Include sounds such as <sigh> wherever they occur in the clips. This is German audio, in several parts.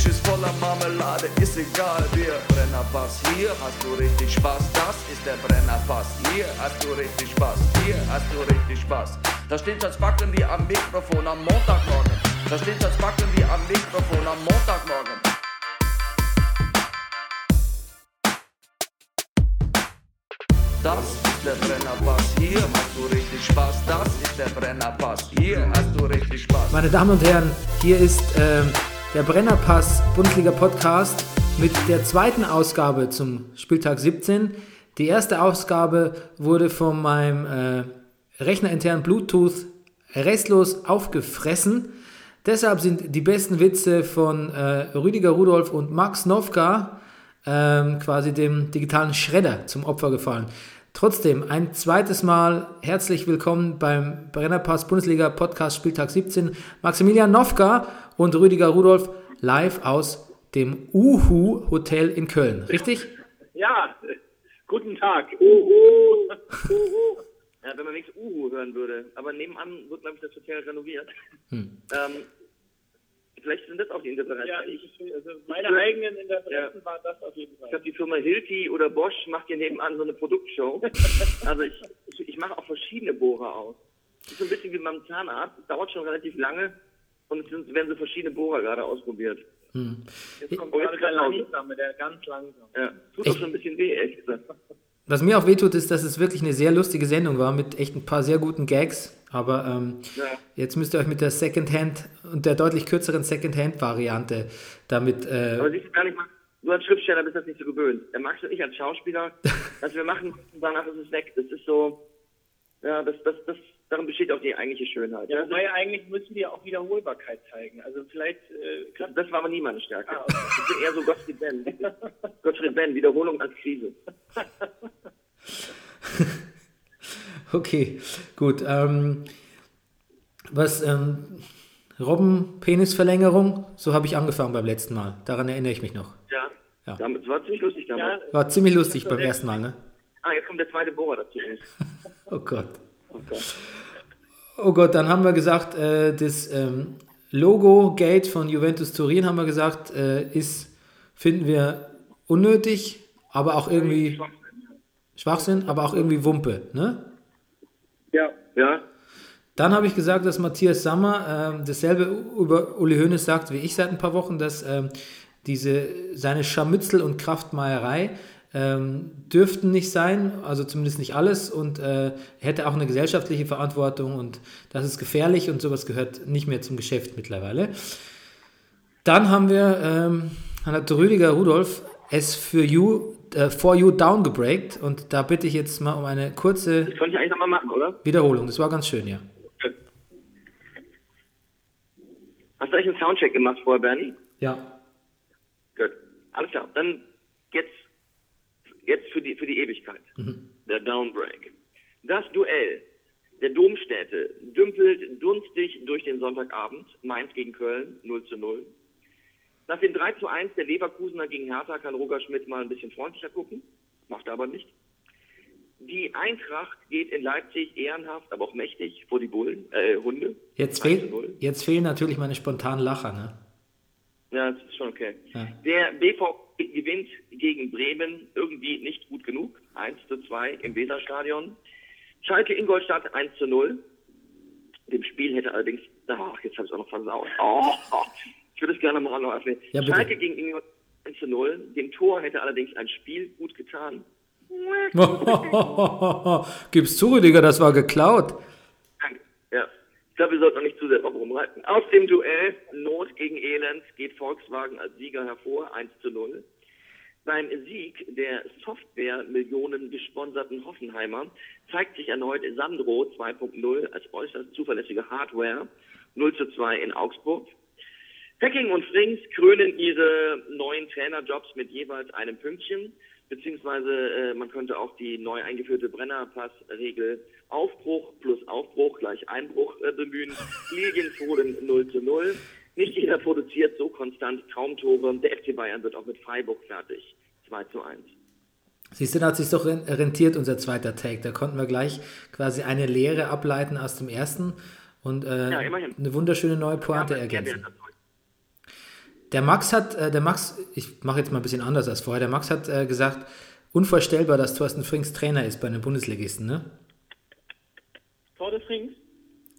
Frühstücktisch ist voller Marmelade, ist egal, wir Brennerpass. Hier hast du richtig Spaß, das ist der Brennerpass. Hier hast du richtig Spaß, hier hast du richtig Spaß. Da steht das Backen wie am Mikrofon am Montagmorgen. Da steht das Backen wie am Mikrofon am Montagmorgen. Das ist der Brennerpass, hier hast du richtig Spaß. Das ist der Brennerpass, hier hast du richtig Spaß. Meine Damen und Herren, hier ist ähm, der Brennerpass Bundesliga Podcast mit der zweiten Ausgabe zum Spieltag 17. Die erste Ausgabe wurde von meinem äh, rechnerintern Bluetooth restlos aufgefressen. Deshalb sind die besten Witze von äh, Rüdiger Rudolf und Max Novka ähm, quasi dem digitalen Schredder zum Opfer gefallen. Trotzdem, ein zweites Mal herzlich willkommen beim Brennerpass Bundesliga Podcast Spieltag 17. Maximilian Novka und Rüdiger Rudolf live aus dem Uhu Hotel in Köln. Richtig? Ja, guten Tag. Uhu. Uhu. Ja, wenn man wenigstens Uhu hören würde. Aber nebenan wird, glaube ich, das Hotel renoviert. Ähm, vielleicht sind das auch die Interpreter. Ja, ich, also meine Ich- eigenen Interessen Ja. waren das auf jeden Ich Fall. glaube, die Firma Hilti oder Bosch macht hier nebenan so eine Produktshow. <laughs> also ich, ich, ich mache auch verschiedene Bohrer aus. Das ist so ein bisschen wie beim Zahnarzt. Es dauert schon relativ lange und es sind, werden so verschiedene Bohrer gerade ausprobiert. Jetzt kommt Oh, gerade jetzt der kann auch- langsame, der ganz langsam. Ja, tut auch schon ein bisschen weh, ehrlich gesagt. <laughs> Was mir auch wehtut, ist, dass es wirklich eine sehr lustige Sendung war mit echt ein paar sehr guten Gags. Aber ähm, Ja. jetzt müsst ihr euch mit der Secondhand und der deutlich kürzeren Secondhand-Variante damit. Äh, Aber siehst du gar nicht mal, du als Schriftsteller bist das nicht so gewöhnt. Der Max und ich als Schauspieler, <laughs> was wir machen, danach ist es weg. Das ist so, ja, das, das, das, darin besteht auch die eigentliche Schönheit. Ja, wobei eigentlich müssen die auch Wiederholbarkeit zeigen. Also vielleicht äh, das, war aber nie meine Stärke. Ah, okay. Ich bin eher so Gottfried Ben. <laughs> Gottfried Ben, Wiederholung als Krise. <laughs> okay, gut. Ähm, was ähm, Robben-Penisverlängerung, so habe ich angefangen beim letzten Mal. Daran erinnere ich mich noch. Ja. Ja. Damit, das war ziemlich lustig ja, damals. War ziemlich lustig beim ersten Mal, ne? Ah, jetzt kommt der zweite Bohrer dazu. <laughs> Oh Gott. Okay. Oh Gott, dann haben wir gesagt, äh, das ähm, Logo-Gate von Juventus Turin haben wir gesagt, äh, ist, finden wir unnötig, aber auch irgendwie Schwachsinn, aber auch irgendwie Wumpe, ne? Ja. Ja. Dann habe ich gesagt, dass Matthias Sammer ähm, dasselbe über Uli Hoeneß sagt wie ich seit ein paar Wochen, dass ähm, diese seine Scharmützel und Kraftmeierei ähm, dürften nicht sein, also zumindest nicht alles und äh, hätte auch eine gesellschaftliche Verantwortung und das ist gefährlich und sowas gehört nicht mehr zum Geschäft mittlerweile. Dann haben wir, ähm, hat Rüdiger Rudolf es für you, äh, for you downgebreakt und da bitte ich jetzt mal um eine kurze Das konnte ich eigentlich nochmal machen, oder? Wiederholung. Das war ganz schön, ja. Hast du eigentlich einen Soundcheck gemacht vorher, Bernie? Ja. Gut. Alles klar. Dann jetzt, jetzt für die, für die Ewigkeit. Der Downbreak. Das Duell der Domstädte dümpelt dunstig durch den Sonntagabend. Mainz gegen Köln 0 zu 0. Nach dem 3 zu 1 der Leverkusener gegen Hertha kann Roger Schmidt mal ein bisschen freundlicher gucken. Macht er aber nicht. Die Eintracht geht in Leipzig ehrenhaft, aber auch mächtig vor die Bullen, äh, Hunde. Jetzt, 1 zu fehl, 0. jetzt fehlen natürlich meine spontanen Lacher, ne? Ja, das ist schon okay. Ja. Der BVB gewinnt gegen Bremen irgendwie nicht gut genug. 1 zu 2 im Weserstadion. Schalke Ingolstadt 1 zu 0. Dem Spiel hätte allerdings, ach, jetzt habe ich es auch noch versaut. Oh, oh, ich würde es gerne mal noch öffnen. Ja. Schalke gegen Ingolstadt 1 zu 0. Dem Tor hätte allerdings ein Spiel gut getan. <laughs> Gib's zu, Rüdiger, das war geklaut. Glaube, wir sollten noch nicht zu sehr drauf rumreiten. Aus dem Duell Not gegen Elend geht Volkswagen als Sieger hervor, 1 zu 0. Beim Sieg der Software-Millionen gesponserten Hoffenheimer zeigt sich erneut Sandro 2.0 als äußerst zuverlässige Hardware 0 zu 2 in Augsburg. Hacking und Frings krönen ihre neuen Trainerjobs mit jeweils einem Pünktchen, beziehungsweise äh, man könnte auch die neu eingeführte Brennerpass-Regel Aufbruch plus Aufbruch gleich Einbruch äh, bemühen. <laughs> Lilienfohlen 0 zu 0. Nicht jeder produziert so konstant Traumtore. Der FC Bayern wird auch mit Freiburg fertig. 2 zu 1. Siehst du, da hat sich doch rentiert, unser zweiter Take. Da konnten wir gleich quasi eine Lehre ableiten aus dem ersten und äh, Ja, eine wunderschöne neue Pointe ergänzen. Der Max hat, äh, der Max, ich mache jetzt mal ein bisschen anders als vorher, der Max hat äh, gesagt, unvorstellbar, dass Thorsten Frings Trainer ist bei einem Bundesligisten, ne? De France?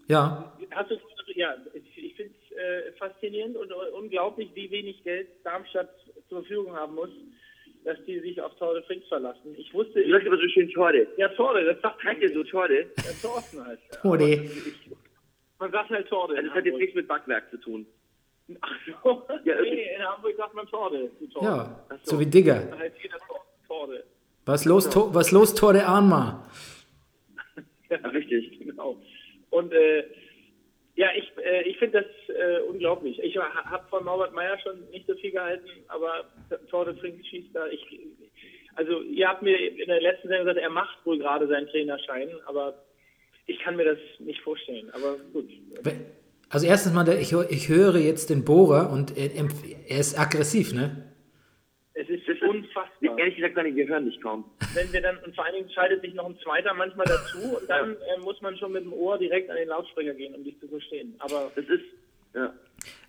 Ja, Hast du, ja, ich, finde es äh, faszinierend und unglaublich, wie wenig Geld Darmstadt zur Verfügung haben muss, dass die sich auf de France verlassen. Ich wusste, Du sagst aber so schön Torde. ja, Torde, das sagt Heißt ihr so Torde? ja, Thorsten heißt ich- Man sagt halt Torde. Also das hat jetzt nichts mit Backwerk zu tun. Ach so, Ja, nee, in Hamburg sagt man Torde. Torde. ja, so. so wie Digger. Torde. Was los, to was los, Tor der Anma? Ja, richtig. Genau. Und äh, ja, ich, äh, ich finde das äh, unglaublich. Ich habe von Norbert Meyer schon nicht so viel gehalten, aber Tor de France schießt da. Ich, also ihr habt mir in der letzten Sendung gesagt, er macht wohl gerade seinen Trainerschein, aber ich kann mir das nicht vorstellen. Aber gut. Also erstens mal, ich, ich höre jetzt den Bohrer und er, er ist aggressiv, ne? Es ist ist- unfassbar. Ehrlich gesagt, wir hören dich kaum. Wenn wir dann, und vor allen Dingen schaltet sich noch ein zweiter manchmal dazu und dann äh, muss man schon mit dem Ohr direkt an den Lautsprecher gehen, um dich zu verstehen. Aber Das ist, ja.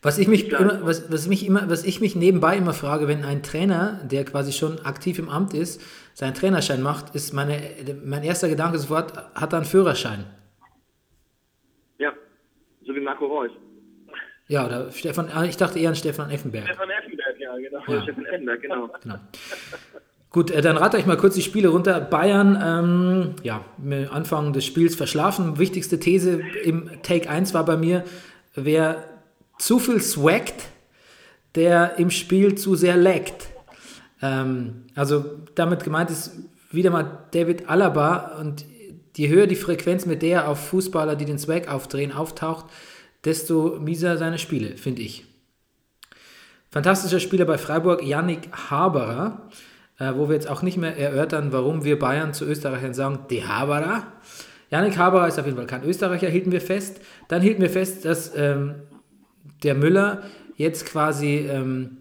Was ich mich immer, was, was mich immer, was ich mich nebenbei immer frage, wenn ein Trainer, der quasi schon aktiv im Amt ist, seinen Trainerschein macht, ist meine, mein erster Gedanke sofort, hat er einen Führerschein? Ja. So wie Marco Reus. Ja, oder Stefan, ah, ich dachte eher an Stefan Effenberg. Stefan Effenberg, ja, genau. Oder Stefan Effenberg, genau. <laughs> Genau. Gut, äh, dann rate ich mal kurz die Spiele runter. Bayern, ähm, ja, Anfang des Spiels verschlafen. Wichtigste These im Take 1 war bei mir, wer zu viel swaggt, der im Spiel zu sehr laggt. Ähm, also damit gemeint ist wieder mal David Alaba und je höher die Frequenz, mit der er auf Fußballer, die den Swag aufdrehen, auftaucht, desto mieser seine Spiele, finde ich. Fantastischer Spieler bei Freiburg, Yannick Haberer, äh, wo wir jetzt auch nicht mehr erörtern, warum wir Bayern zu Österreichern sagen, die Haberer. Yannick Haberer ist auf jeden Fall kein Österreicher, hielten wir fest. Dann hielten wir fest, dass ähm, der Müller jetzt quasi ähm,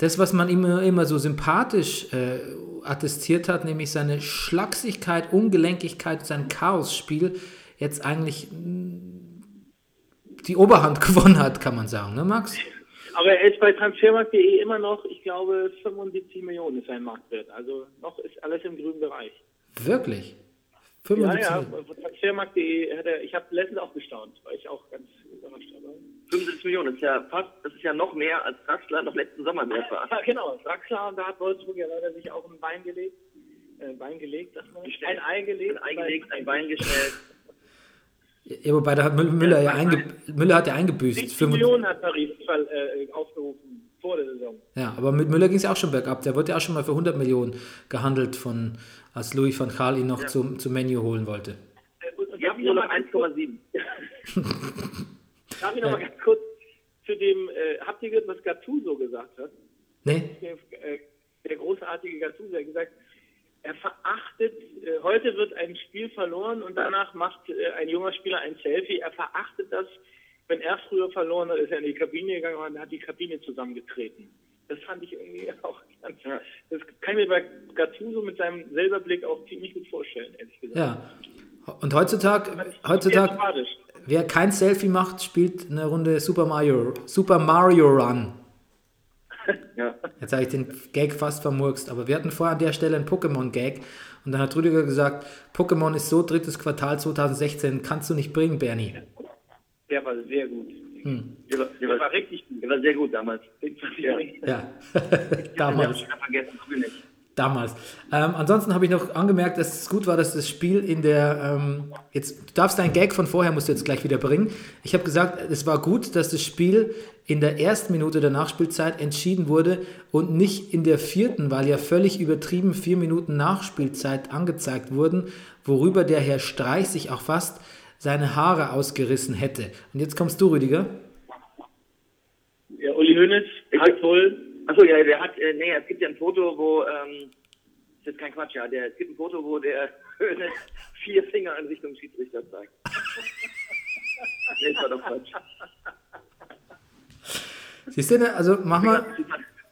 das, was man immer, immer so sympathisch äh, attestiert hat, nämlich seine Schlagsigkeit, Ungelenkigkeit, sein Chaosspiel, jetzt eigentlich mh, die Oberhand <laughs> gewonnen hat, kann man sagen, ne Max? Aber er ist bei Transfermarkt.de immer noch, ich glaube, 75 Millionen ist sein Marktwert. Also noch ist alles im grünen Bereich. Wirklich? Ja, 75 ja, von Transfermarkt.de er, ich habe letztens auch gestaunt, war ich auch ganz überrascht. Aber 75 Millionen, das ist ja fast, das ist ja noch mehr, als Draxler noch letzten Sommer wert war. ja, <laughs> genau, Draxler, und da hat Wolfsburg ja leider sich auch ein Bein gelegt. Äh, Bein gelegt, man. Gestellt. Ein Ei gelegt. Ein Ei gelegt, ein Bein gestellt. Ja, wobei da hat Müller, Müller, ja, einge, Müller hat ja eingebüßt. 60 Fünfund- Millionen hat Paris äh, aufgerufen vor der Saison. Ja, aber mit Müller ging es ja auch schon bergab. Der wurde ja auch schon mal für 100 Millionen gehandelt, von, als Louis van Gaal ihn noch zum, zum Menü holen wollte. Äh, ich nur noch noch mal ganz kurz- 1,7. <laughs> darf ich noch mal ganz kurz zu dem, äh, habt ihr gehört, was Gattuso gesagt hat? Ne? der, äh, der großartige Gattuso hat gesagt, er verachtet, äh, heute wird ein Spiel verloren und danach macht äh, ein junger Spieler ein Selfie. Er verachtet das, wenn er früher verloren hat, ist er in die Kabine gegangen und hat die Kabine zusammengetreten. Das fand ich irgendwie <laughs> auch ganz, das kann ich mir bei Gattuso mit seinem selber Blick auch ziemlich gut vorstellen, ehrlich gesagt. Ja. Und heutzutage, heutzutage. Wer kein Selfie macht, spielt eine Runde Super Mario, Super Mario Run. <laughs> Ja. Jetzt habe ich den Gag fast vermurkst, aber wir hatten vorher an der Stelle einen Pokémon-Gag und dann hat Rüdiger gesagt, Pokémon ist so drittes Quartal 2016, kannst du nicht bringen, Bernie. Der war sehr gut. Der war, der Der war, richtig gut. der war sehr gut damals. Ja. <laughs> Damals. schon vergessen, früh nicht. Damals. Ähm, ansonsten habe ich noch angemerkt, dass es gut war, dass das Spiel in der. Ähm, jetzt, du darfst deinen Gag von vorher, musst du jetzt gleich wieder bringen. Ich habe gesagt, es war gut, dass das Spiel in der ersten Minute der Nachspielzeit entschieden wurde und nicht in der vierten, weil ja völlig übertrieben vier Minuten Nachspielzeit angezeigt wurden, worüber der Herr Streich sich auch fast seine Haare ausgerissen hätte. Und jetzt kommst du, Rüdiger. Ja, Uli hat wohl Achso, ja, der hat, äh, nee, es gibt ja ein Foto, wo, ähm, ist jetzt kein Quatsch, ja, der, es gibt ein Foto, wo der Hönes <laughs> vier Finger in Richtung Schiedsrichter zeigt. <laughs> nee, das war doch Quatsch. Siehst du, ne? also manchmal,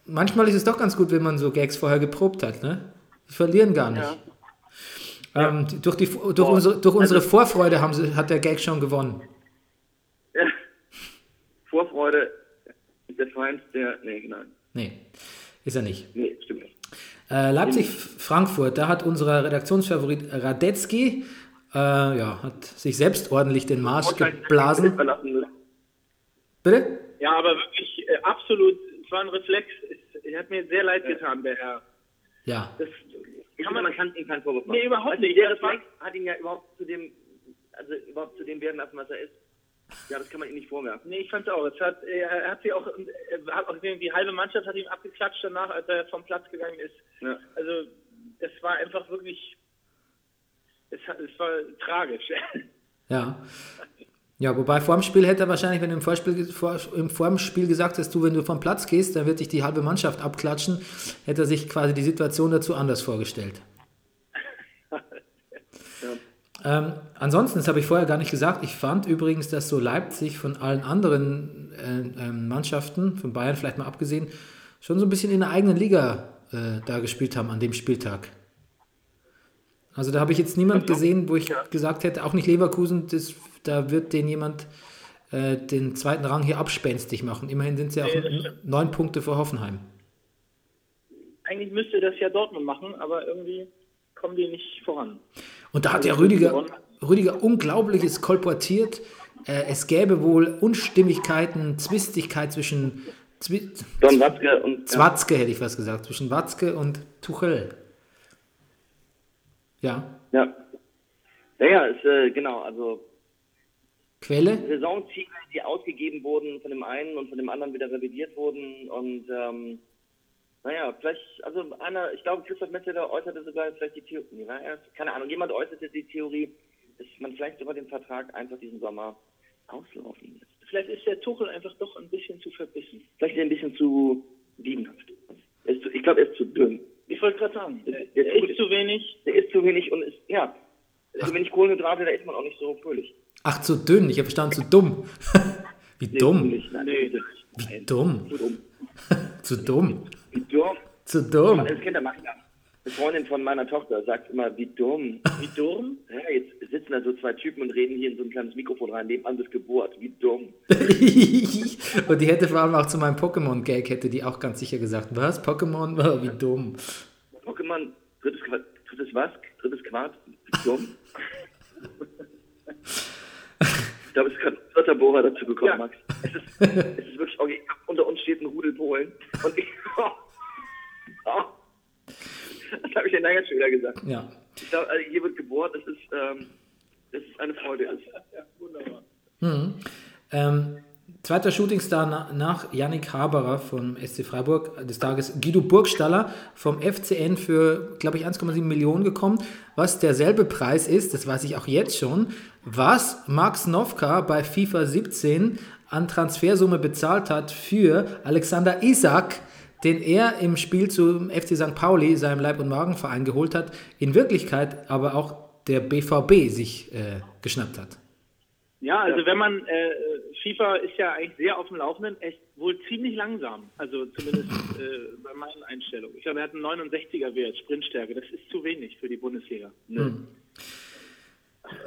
manchmal ist es doch ganz gut, wenn man so Gags vorher geprobt hat, ne? Die verlieren gar nicht. Ja. Ähm, durch die, durch unsere, durch unsere Vorfreude haben sie, hat der Gag schon gewonnen. ja. Vorfreude ist der Feind der, nee, nein, Nee, ist er nicht. nee, stimmt nicht. Äh, Leipzig-Frankfurt, da hat unser Redaktionsfavorit Radetzky, äh, ja, hat sich selbst ordentlich den Marsch geblasen. Verlassen müssen. Bitte? Ja, aber wirklich äh, absolut, es war ein Reflex. Es, er hat mir sehr leid getan, der Herr. Ja. Das Ich finde, man kann ihm keinen Vorwurf machen. Nee, überhaupt also, nicht. Der Das war- Reflex hat ihn ja überhaupt zu dem, also überhaupt zu dem werden lassen, was er ist. Ja, das kann man ihm nicht vorwerfen. Nee, ich fand's auch. Es hat, äh, er hat sie auch, er hat auch gesehen, die halbe Mannschaft hat ihm abgeklatscht danach, als er vom Platz gegangen ist. Ja. Also, es war einfach wirklich, es, hat- es war tragisch. <laughs> Ja. Ja, wobei vor dem Spiel hätte er wahrscheinlich, wenn du im Vorspiel, vor, im vor dem Spiel gesagt hast, du, wenn du vom Platz gehst, dann wird dich die halbe Mannschaft abklatschen, hätte er sich quasi die Situation dazu anders vorgestellt. Ähm, ansonsten, das habe ich vorher gar nicht gesagt, ich fand übrigens, dass so Leipzig von allen anderen äh, ähm, Mannschaften, von Bayern vielleicht mal abgesehen, schon so ein bisschen in der eigenen Liga äh, da gespielt haben an dem Spieltag. Also da habe ich jetzt niemand gesehen, wo ich gesagt hätte, auch nicht Leverkusen, das, da wird den jemand äh, den zweiten Rang hier abspenstig machen. Immerhin sind sie auch Nee, n- neun Punkte vor Hoffenheim. Eigentlich müsste das ja Dortmund machen, aber irgendwie kommen die nicht voran. Und da hat Also ja Rüdiger. Rüdiger Unglaubliches kolportiert. Äh, es gäbe wohl Unstimmigkeiten, Zwistigkeit zwischen Zwi Don Watzke und. Zwatzke, hätte ich was gesagt, zwischen Watzke und Tuchel. Ja, Ja. Ja, ja, ist, äh, genau, also Quelle? Saisonziele, die ausgegeben wurden von dem einen und von dem anderen wieder revidiert wurden und ähm, naja, vielleicht, also einer, ich glaube, Christoph Metzeler äußerte sogar vielleicht die Theorie, nee, war er- keine Ahnung, jemand äußerte die Theorie, dass man vielleicht sogar den Vertrag einfach diesen Sommer auslaufen lässt. Vielleicht ist der Tuchel einfach doch ein bisschen zu verbissen. Vielleicht ist er ein bisschen zu diebenhaft. Ist ich glaube, er ist zu dünn. Ich wollte gerade sagen, der, Der der ist zu wenig. Der isst zu wenig und ist, ja, zu wenig Kohlenhydrate, da ist man auch nicht so fröhlich. Ach, zu dünn, ich habe verstanden, zu dumm. <laughs> Wie dumm, Nicht, nein, Nee, wie dumm, Zu dumm. <laughs> zu dumm, Wie dumm. zu dumm. Das Kinder machen das. Eine Freundin von meiner Tochter sagt immer, wie dumm. Wie dumm? <laughs> Ja, jetzt sitzen da so zwei Typen und reden hier in so ein kleines Mikrofon rein, nebenan das Geburt. Wie dumm. <laughs> Und die hätte vor allem auch zu meinem Pokémon-Gag, hätte die auch ganz sicher gesagt, was, Pokémon, Oh, <laughs> wie dumm. Pokémon, drittes, Qua- drittes was? Drittes Quart? Wie dumm. ich glaube, es ist gerade ein dritter Bohrer dazu gekommen, Ja. Max. Es ist, es ist wirklich, okay, unter uns steht ein Rudel Polen. Und ich. <laughs> Das habe ich ja lange schon wieder gesagt. Ja. Ich glaube, also hier wird gebohrt, das ist, ähm, das ist eine Freude. <laughs> Ja, wunderbar. Ähm, zweiter Shootingstar na, nach Yannick Haberer vom SC Freiburg des Tages, Guido Burgstaller vom FCN für, glaube ich, 1,7 Millionen gekommen, was derselbe Preis ist, das weiß ich auch jetzt schon, was Max Novka bei FIFA 17 an Transfersumme bezahlt hat für Alexander Isak, den er im Spiel zum FC St. Pauli, seinem Leib- und Magenverein, geholt hat, in Wirklichkeit aber auch der BVB sich äh, geschnappt hat. Ja, also wenn man, äh, FIFA ist ja eigentlich sehr auf dem Laufenden, echt wohl ziemlich langsam. Also zumindest äh, bei meinen Einstellungen. Ich glaube, er hat einen 69er Wert, Sprintstärke. Das ist zu wenig für die Bundesliga.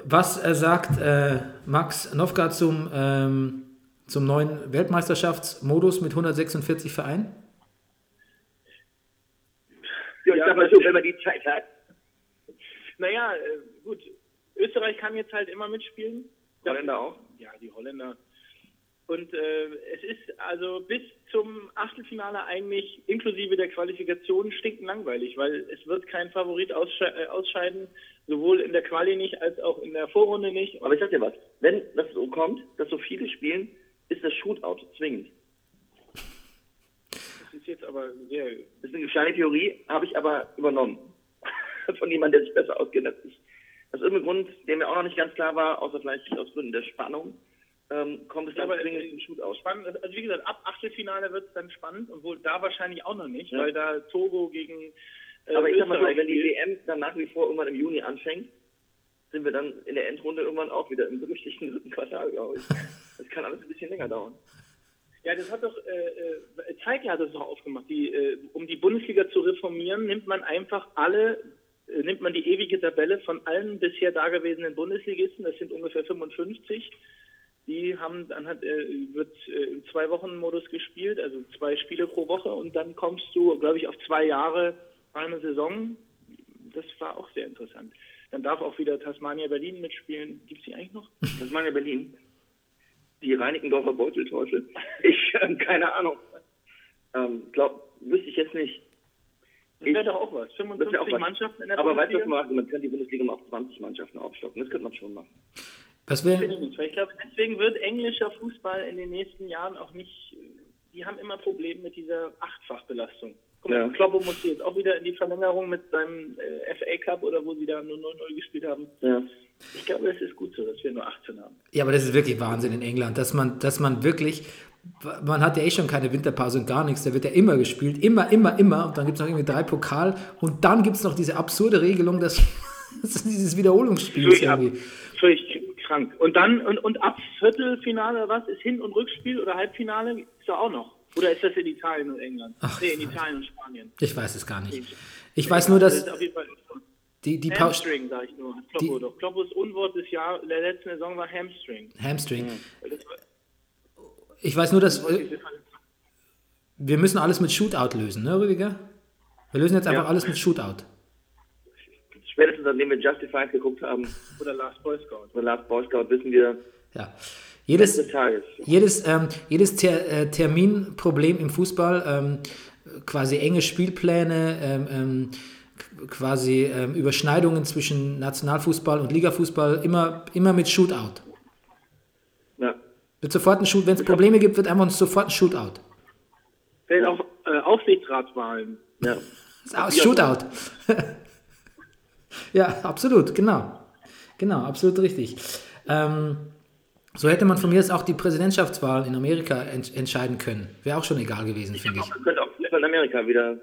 Was äh, sagt äh, Max Nowka zum, ähm, zum neuen Weltmeisterschaftsmodus mit 146 Vereinen? Ja, ich Ja, sag mal so, wenn man die Zeit hat. Naja, äh, gut. Österreich kann jetzt halt immer mitspielen. Holländer auch. Ja, die Holländer. Und äh, es ist also bis zum Achtelfinale eigentlich inklusive der Qualifikation stinkend langweilig, weil es wird kein Favorit aussche äh, ausscheiden, sowohl in der Quali nicht als auch in der Vorrunde nicht. Aber ich sag dir was, wenn das so kommt, dass so viele spielen, ist das Shootout zwingend. Das ist jetzt aber sehr. Das ist eine kleine Theorie, habe ich aber übernommen. <laughs> Von jemandem, der sich besser auskennt als ich. Aus irgendeinem Grund, der mir auch noch nicht ganz klar war, außer vielleicht aus Gründen der Spannung, ähm, kommt es aber zwingend zum Shootout. spannend. Also wie gesagt, ab Achtelfinale wird es dann spannend und wohl da wahrscheinlich auch noch nicht, Ja. weil da Togo gegen äh, Aber ich sag mal so, wenn die. WM dann nach wie vor irgendwann im Juni anfängt, sind wir dann in der Endrunde irgendwann auch wieder im berüchtigten dritten <laughs> Quartal, glaube ich. Das kann alles ein bisschen länger dauern. Ja, das hat doch, äh, äh, Zeigler hat das doch aufgemacht. Die, äh, um die Bundesliga zu reformieren, nimmt man einfach alle, äh, nimmt man die ewige Tabelle von allen bisher dagewesenen Bundesligisten, das sind ungefähr 55. Die haben, dann hat, äh, wird äh, im Zwei-Wochen-Modus gespielt, also zwei Spiele pro Woche und dann kommst du, glaube ich, auf zwei Jahre eine Saison. Das war auch sehr interessant. Dann darf auch wieder Tasmania Berlin mitspielen. Gibt es die eigentlich noch? <laughs> Meine Berlin. Die Reinickendorfer Beutelteufel. Ich, ähm, keine Ahnung. Ähm, glaub, wüsste ich jetzt nicht. Das wäre Ich- doch auch was. Das 55 wäre auch was. Mannschaften in der Aber weißt du, Bundesliga? was man macht? Man könnte die Bundesliga mal auf 20 Mannschaften aufstocken. Das könnte man schon machen. Was Finde wäre ich glaube, deswegen wird englischer Fußball in den nächsten Jahren auch nicht, die haben immer Probleme mit dieser Achtfachbelastung. Guck mal, Ja. Kloppo musste jetzt auch wieder in die Verlängerung mit seinem äh, FA Cup oder wo sie da nur 0-0 gespielt haben. Ja. Ich glaube, es ist gut so, dass wir nur 18 haben. Ja, aber das ist wirklich Wahnsinn in England, dass man, dass man wirklich, man hat ja eh schon keine Winterpause und gar nichts, da wird ja immer gespielt, immer, immer, immer und dann gibt es noch irgendwie drei Pokal und dann gibt es noch diese absurde Regelung, dass, <laughs> dass dieses Wiederholungsspiel ist irgendwie. völlig krank. Und dann, und, und ab Viertelfinale, was ist Hin- und Rückspiel oder Halbfinale? Ist da auch noch. Oder ist das in Italien und England? Ach, nee, in Italien und Spanien. Ich weiß es gar nicht. Ich weiß nur, dass Das ist auf jeden Fall die, die. Hamstring, sag ich nur. Kloppo Die- doch. Kloppos Unwort des Jahr, der letzten Saison war Hamstring. Hamstring. War- Ich weiß nur, dass äh, wir müssen alles mit Shootout lösen, ne, Rüdiger? Wir lösen jetzt einfach Ja. alles mit Shootout. Spätestens nachdem wir Justified geguckt haben, Oder Last Boy Scout. oder Last Boy Scout, wissen wir, Ja. Jedes. Jedes, ähm, jedes Ter äh, Terminproblem im Fußball, ähm, quasi enge Spielpläne, ähm, ähm, quasi ähm, Überschneidungen zwischen Nationalfußball und Ligafußball, immer, immer mit Shootout. Ja. Wird sofort ein Shoot, wenn es Probleme gibt, wird einfach sofort ein Shootout. Fällt auch äh, Aufsichtsratswahlen. Ja. Ist Shootout. <laughs> ja, absolut, genau. Genau, absolut richtig. Ähm, so hätte man von mir aus auch die Präsidentschaftswahl in Amerika ent entscheiden können. Wäre auch schon egal gewesen, finde ich. Das könnte auch in Amerika wieder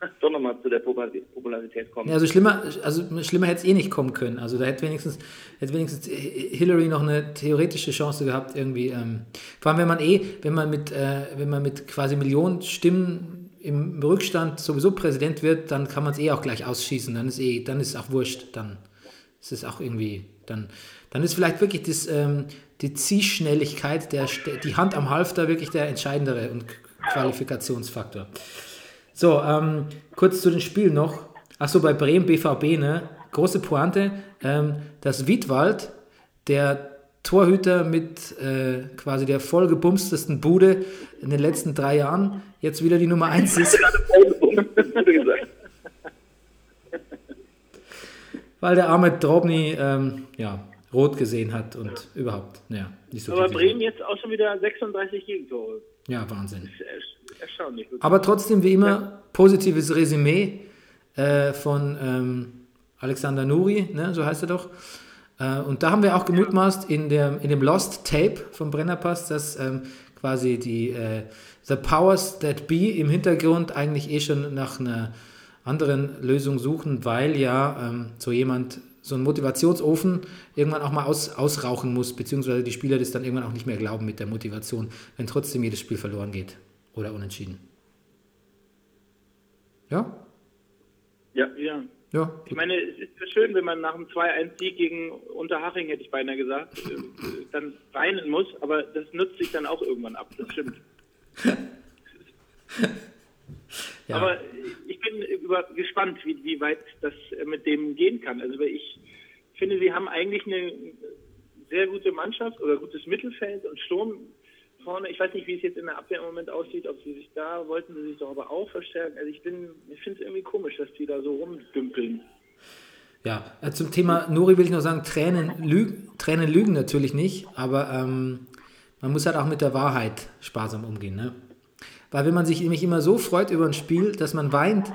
<laughs> doch nochmal zu der Popul- Popularität kommen. Ja, also schlimmer, also schlimmer hätte es eh nicht kommen können. Also da hätte wenigstens, hätte wenigstens Hillary noch eine theoretische Chance gehabt, irgendwie. Ähm, vor allem, wenn man eh, wenn man mit, äh, wenn man mit quasi Millionen Stimmen im Rückstand sowieso Präsident wird, dann kann man es eh auch gleich ausschießen. Dann ist eh, dann ist es auch wurscht. Dann ist es auch irgendwie, dann, dann ist vielleicht wirklich das, ähm, die Zielschnelligkeit, der, die Hand am Halfter wirklich der entscheidendere und Qualifikationsfaktor. So, ähm, kurz zu den Spielen noch. Achso, bei Bremen BVB, ne? Große Pointe, ähm, dass Wiedwald, der Torhüter mit äh, quasi der vollgebumstesten Bude in den letzten drei Jahren, jetzt wieder die Nummer 1 ist, <laughs> weil der arme Drobny ähm, ja, rot gesehen hat und überhaupt, naja, nicht so Aber Bremen jetzt auch schon wieder 36 Gegentore. Ja, Wahnsinn. Das ist ersch- erstaunlich. Aber trotzdem, wie immer, positives Resümee äh, von ähm, Alexander Nuri, ne, so heißt er doch. Äh, und da haben wir auch gemutmaßt in, der, in dem Lost Tape vom Brennerpass, dass ähm, quasi die äh, The Powers That Be im Hintergrund eigentlich eh schon nach einer anderen Lösung suchen, weil ja ähm, so jemand, so ein Motivationsofen irgendwann auch mal aus, ausrauchen muss, beziehungsweise die Spieler das dann irgendwann auch nicht mehr glauben mit der Motivation, wenn trotzdem jedes Spiel verloren geht oder unentschieden. Ja? Ja. Ja. Ja. Ich meine, es ist ja schön, wenn man nach einem 2-1-Sieg gegen Unterhaching, hätte ich beinahe gesagt, äh, dann weinen muss, aber das nutzt sich dann auch irgendwann ab, das stimmt. <laughs> ja. Aber ich bin über, gespannt, wie, wie weit das äh, mit dem gehen kann. Also weil ich finde, sie haben eigentlich eine sehr gute Mannschaft oder gutes Mittelfeld und Sturm vorne, ich weiß nicht, wie es jetzt in der Abwehr im Moment aussieht, ob sie sich da, wollten sie sich doch aber auch verstärken. Also ich bin, ich finde es irgendwie komisch, dass die da so rumdümpeln. Ja, äh, zum Thema Nuri will ich nur sagen, Tränen, lüg, Tränen lügen natürlich nicht, aber ähm, man muss halt auch mit der Wahrheit sparsam umgehen. Ne? Weil wenn man sich nämlich immer so freut über ein Spiel, dass man weint,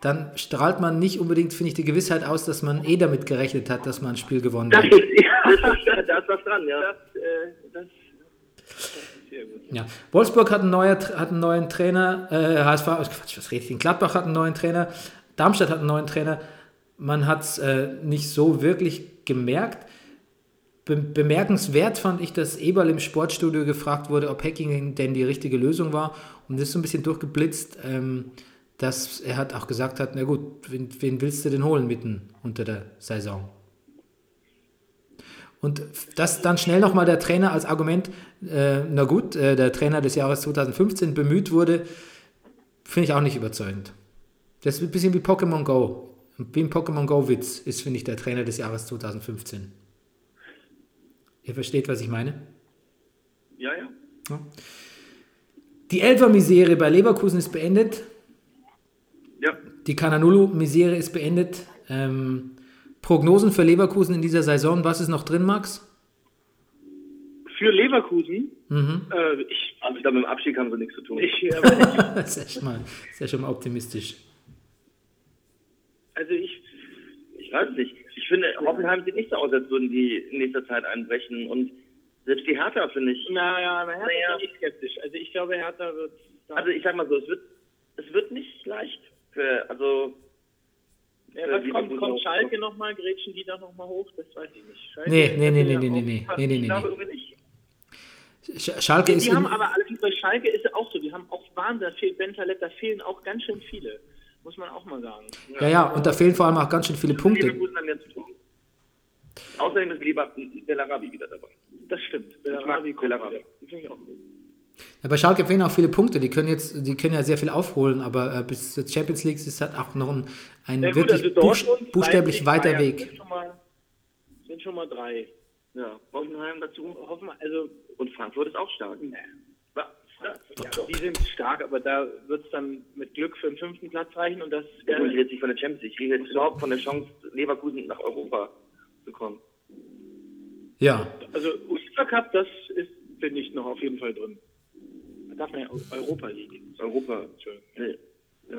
dann strahlt man nicht unbedingt, finde ich, die Gewissheit aus, dass man eh damit gerechnet hat, dass man ein Spiel gewonnen Das hat. ist, <laughs> ja, da ist was dran, ja. Das, äh, das, das sehr gut. Ja. Wolfsburg hat einen, neuer, hat einen neuen Trainer, äh, HSV, Quatsch, was rede ich denn? Gladbach hat einen neuen Trainer, Darmstadt hat einen neuen Trainer. Man hat es äh, nicht so wirklich gemerkt. Be bemerkenswert fand ich, dass Eberl im Sportstudio gefragt wurde, ob Hacking denn die richtige Lösung war. Und das ist so ein bisschen durchgeblitzt, ähm, dass er hat auch gesagt hat, na gut, wen, wen willst du denn holen mitten unter der Saison? Und das dann schnell nochmal der Trainer als Argument, äh, na gut, äh, der Trainer des Jahres 2015 bemüht wurde, finde ich auch nicht überzeugend. Das ist ein bisschen wie Pokémon Go. Wie ein Pokémon Go-Witz ist, finde ich, der Trainer des Jahres 2015. Ihr versteht, was ich meine? Ja, ja. Die Elfer-Misere bei Leverkusen ist beendet. Ja. Die Kananulu-Misere ist beendet. Ähm, Prognosen für Leverkusen in dieser Saison, was ist noch drin, Max? Für Leverkusen, Mhm. äh, ich, ich glaube, mit dem Abstieg haben sie nichts zu tun. ich, ich Das <laughs> ist ja schon mal, ist ja schon mal optimistisch. also ich, Ich weiß nicht. Ich finde, Hoffenheim sieht nicht so aus, als würden die in nächster Zeit einbrechen. Und selbst die Hertha, finde ich. naja, na, Hertha Naja. bin ich skeptisch. Also ich glaube, Hertha wird da- Also ich sag mal so, es wird, es wird nicht leicht. Für, also ja, für was die kommt, kommt. Schalke nochmal, grätschen die da nochmal hoch? Das weiß ich nicht. Schalke, Nee, nee, nee, nee, ja nee, nee, nee, nee, nee, ich nee. glaube irgendwie nicht. Sch- Schalke ist Die haben aber allerdings bei Schalke ist es auch so, die haben auch Wahnsinn, da fehlt Ben Taleb, da fehlen auch ganz schön viele. Muss man auch mal sagen. ja, ja, und da fehlen vor allem auch ganz schön viele Punkte. Außerdem ist lieber Bellarabi wieder dabei. Das stimmt. Bellarabi kommt Bellarabi. wieder. Die finde ich auch gut. Ja, bei Schalke fehlen auch viele Punkte. Die können jetzt, die können ja sehr viel aufholen, aber äh, bis zur Champions League ist halt auch noch ein, ein Ja, gut, wirklich also Dortmund, buchstäblich Leipzig, weiter Bayern Weg. Sind schon, mal, sind schon mal drei. Ja, Hoffenheim dazu. Hoffen wir, also Und Frankfurt ist auch stark. ja, die sind stark, aber da wird es dann mit Glück für den fünften Platz reichen und das Ich rede wäre jetzt nicht von der Champions League. Ich rede jetzt überhaupt von der Chance, Leverkusen nach Europa zu kommen. Ja, also UEFA Cup, das ist finde ich noch auf jeden Fall drin. Da darf man ja Eu- Europa League. Europa. Entschuldigung. Ja.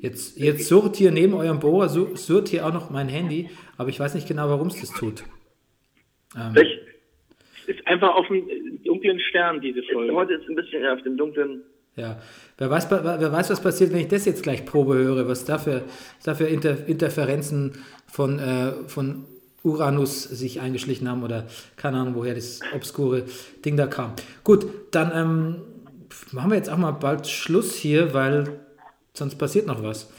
jetzt, jetzt surrt hier neben eurem Bohrer, su- surrt hier auch noch mein Handy, aber ich weiß nicht genau, warum es das tut. Ähm? Ist einfach auf dem äh, dunklen Stern diese Folge. Heute ist ein bisschen auf dem dunklen. ja, wer weiß, wer weiß, was passiert, wenn ich das jetzt gleich Probe höre, was da für, was da für Inter, Interferenzen von, äh, von Uranus sich eingeschlichen haben oder keine Ahnung, woher das obskure Ding da kam. Gut, dann ähm, machen wir jetzt auch mal bald Schluss hier, weil sonst passiert noch was.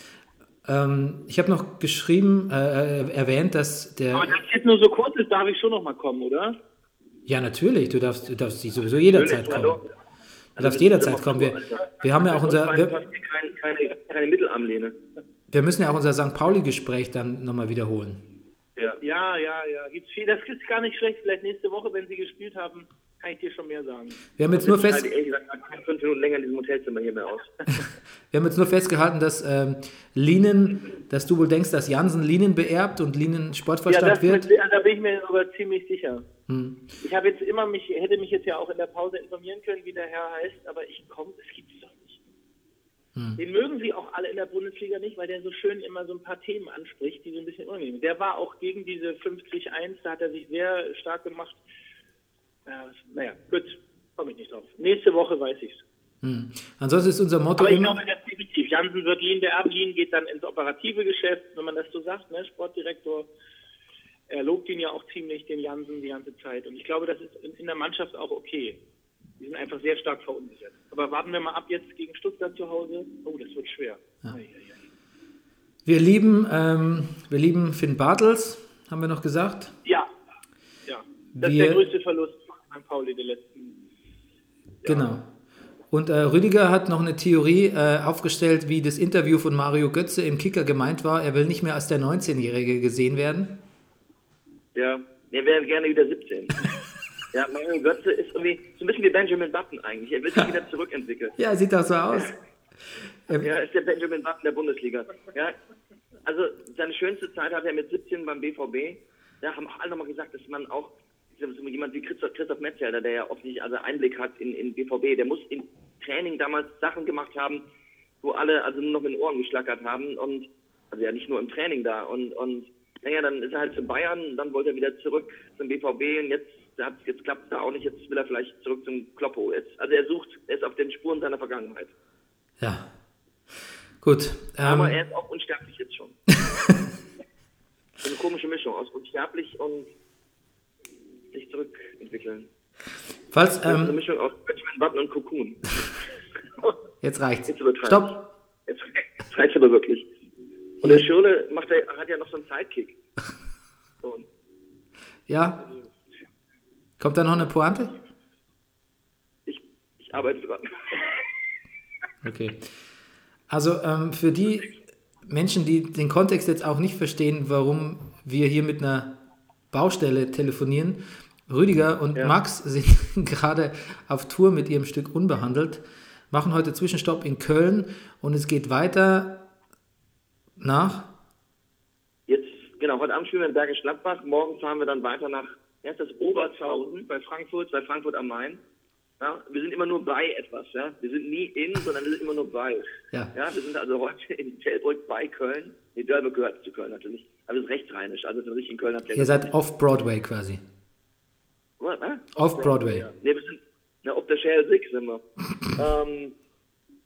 Ähm, ich habe noch geschrieben, äh, äh, erwähnt, dass der. Aber das jetzt nur so kurz ist, darf ich schon noch mal kommen, oder? Ja, natürlich, du darfst, du darfst sowieso jederzeit kommen. Hallo? Du darfst jederzeit kommen. Wir, wir haben ja auch unser. Wir, Keine, keine, keine Mittelarmlehne. wir müssen ja auch unser St. Pauli-Gespräch dann nochmal wiederholen. Ja. Ja, ja, ja. Gibt's viel. Das ist gar nicht schlecht. Vielleicht nächste Woche, wenn sie gespielt haben, kann ich dir schon mehr sagen. Wir haben jetzt nur, Ich fest, halte ehrlich gesagt keine fünf Minuten länger in diesem Hotelzimmer hier mehr aus. <laughs> <laughs> wir haben jetzt nur festgehalten, dass ähm, Linen, dass du wohl denkst, dass Jansen Linen beerbt und Linen Ja, Sportvorstand das, wird. da bin ich mir aber ziemlich sicher. Ich habe jetzt immer mich, hätte mich jetzt ja auch in der Pause informieren können, wie der Herr heißt, aber ich komme, es gibt's doch nicht. Den mögen sie auch alle in der Bundesliga nicht, weil der so schön immer so ein paar Themen anspricht, die so ein bisschen unangenehm sind. Der war auch gegen diese 50-1, da hat er sich sehr stark gemacht. Ja, naja, gut, komme ich nicht drauf. Nächste Woche weiß ich's. Hm. Ansonsten ist unser Motto Aber ich immer. glaube, definitiv. Jansen wird Lien, der ab, Lien geht dann ins operative Geschäft, wenn man das so sagt, ne, Sportdirektor. Er lobt ihn ja auch ziemlich, den Jansen, die ganze Zeit. Und ich glaube, das ist in, in der Mannschaft auch okay. Die sind einfach sehr stark verunsichert. Aber warten wir mal ab jetzt gegen Stuttgart zu Hause. Oh, das wird schwer. Ei. Wir lieben, ähm, wir lieben Finn Bartels, haben wir noch gesagt. Ja, ja. Das Wir- ist der größte Verlust St. Pauli der letzten. Genau. Und äh, Rüdiger hat noch eine Theorie äh, aufgestellt, wie das Interview von Mario Götze im Kicker gemeint war. Er will nicht mehr als der 19-Jährige gesehen werden. Ja, der wäre gerne wieder 17. <laughs> Ja, Mario Götze ist irgendwie so ein bisschen wie Benjamin Button eigentlich. Er will sich wieder zurückentwickeln. Ja, sieht auch so <laughs> aus. Ja, ist der Benjamin Button der Bundesliga. Ja, also seine schönste Zeit hat er mit 17 beim BVB. Da haben auch alle nochmal gesagt, dass man auch jemand wie Christoph, Christoph Metzelder, der ja offensichtlich also Einblick hat in, in BVB, der muss im Training damals Sachen gemacht haben, wo alle also nur noch mit den Ohren geschlackert haben und also ja nicht nur im Training da und und naja, dann ist er halt zu Bayern, dann wollte er wieder zurück zum BVB und jetzt hat jetzt klappt es da auch nicht, jetzt will er vielleicht zurück zum Kloppo. Jetzt, also er sucht, er ist auf den Spuren seiner Vergangenheit. Ja. Gut. Aber Ähm, er ist auch unsterblich jetzt schon. <laughs> eine komische Mischung aus unsterblich und sich zurückentwickeln. falls, So eine ähm, Mischung aus Benjamin Button und Cocoon. <laughs> jetzt reicht's. Jetzt. Stopp. Jetzt, jetzt <laughs> reicht's aber wirklich. Und der Schirle macht er, hat ja noch so einen Sidekick. Und Ja. Kommt da noch eine Pointe? ich, ich arbeite dran. Okay. Also ähm, für die Menschen, die den Kontext jetzt auch nicht verstehen, warum wir hier mit einer Baustelle telefonieren, Rüdiger und Max sind <laughs> gerade auf Tour mit ihrem Stück Unbehandelt, machen heute Zwischenstopp in Köln und es geht weiter nach. Jetzt, genau, heute Abend spielen wir in Bergisch Gladbach. Morgen fahren wir dann weiter nach, erst das Obertshausen bei Frankfurt, bei Frankfurt am Main. Ja, wir sind immer nur bei etwas, ja. Wir sind nie in, sondern wir sind immer nur bei. Ja. Ja, wir sind also heute in Telbrück bei Köln. Nee, Dörbe gehört zu Köln natürlich. Aber es ist rechtsrheinisch, also es ist richtig in Kölner Ihr seid off-Broadway quasi. Was? Off-Broadway. Nee, wir sind, na, ob der Shell Sick sind wir. <laughs> ähm,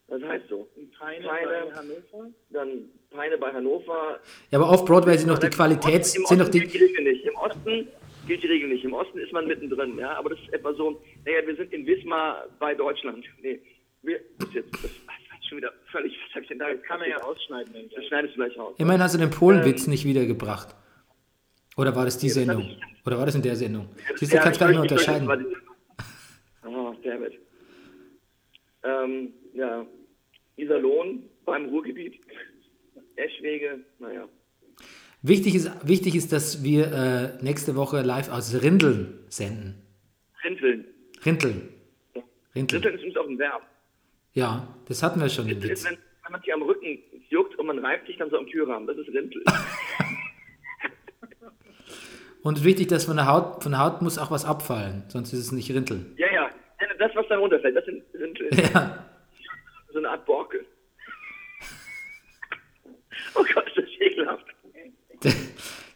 das heißt so. Peine Peine. bei Hannover. Dann Peine bei Hannover, Ja, aber Off-Broadway sind noch die Qualitäts, Im sind Osten noch die, die Regel nicht. Im Osten gilt die Regel nicht. Im Osten ist man mittendrin, ja. Aber das ist etwa so, naja, wir sind in Wismar bei Deutschland. Nee, wir, das ist jetzt, das ist schon wieder völlig, was hab ich denn da jetzt? Kann er ja rausschneiden, denke Das ich. schneidest du gleich raus. Immerhin hast du den Polenwitz nicht wiedergebracht. Oder war das die das Sendung? ich- Oder war das in der Sendung? Siehst du, Ja, kannst gar nicht mehr unterscheiden. das die- Oh, damn it. Ähm, ja. Iserlohn beim Ruhrgebiet. Eschwege, naja. Wichtig ist, wichtig ist, dass wir äh, nächste Woche live aus Rindeln senden. Rinteln. Rinteln. Rinteln Rinteln. ist übrigens auch ein Verb. Ja, das hatten wir schon Witz. wenn, wenn man sich am Rücken juckt und man reibt sich dann so am Türrahmen. Das ist Rintel. <laughs> Und wichtig, dass von der Haut, von der Haut muss auch was abfallen, sonst ist es nicht Rinteln. ja, ja. Das, was da runterfällt, das sind Rintel. <laughs> Ja, So eine Art Borke. <laughs> Oh Gott.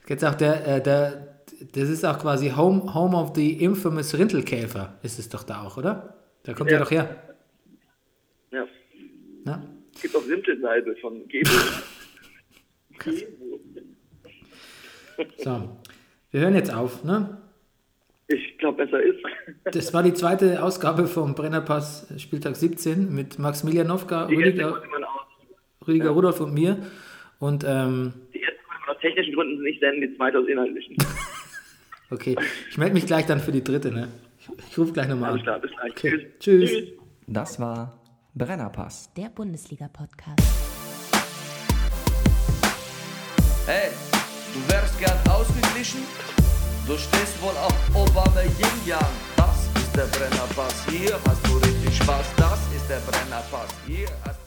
Jetzt auch der, äh, der, das ist auch quasi Home, Home of the infamous Rintelkäfer, ist es doch da auch, oder? Da kommt er Ja. doch her. Ja. Na? Es gibt auch Rintelsalbe von Gebel. <laughs> So, wir hören jetzt auf, ne? Ich glaube, besser ist. Das war die zweite Ausgabe vom Brennerpass Spieltag 17 mit Max Miljanowka, Die erste Rüdiger. Rüdiger Rudolph und mir. Und ähm, technischen Gründen nicht senden, die zweite aus inhaltlichen. <laughs> okay, ich melde mich gleich dann für die dritte, ne? Ich, rufe gleich nochmal Alles an. klar, bis gleich. Okay. Tschüss. Das war Brennerpass. Der Bundesliga-Podcast. Hey, du wärst gern ausgeglichen? Du stehst wohl auf Obama Yin Yang. Das ist der Brennerpass. Hier hast du richtig Spaß. Das ist der Brennerpass. Hier hast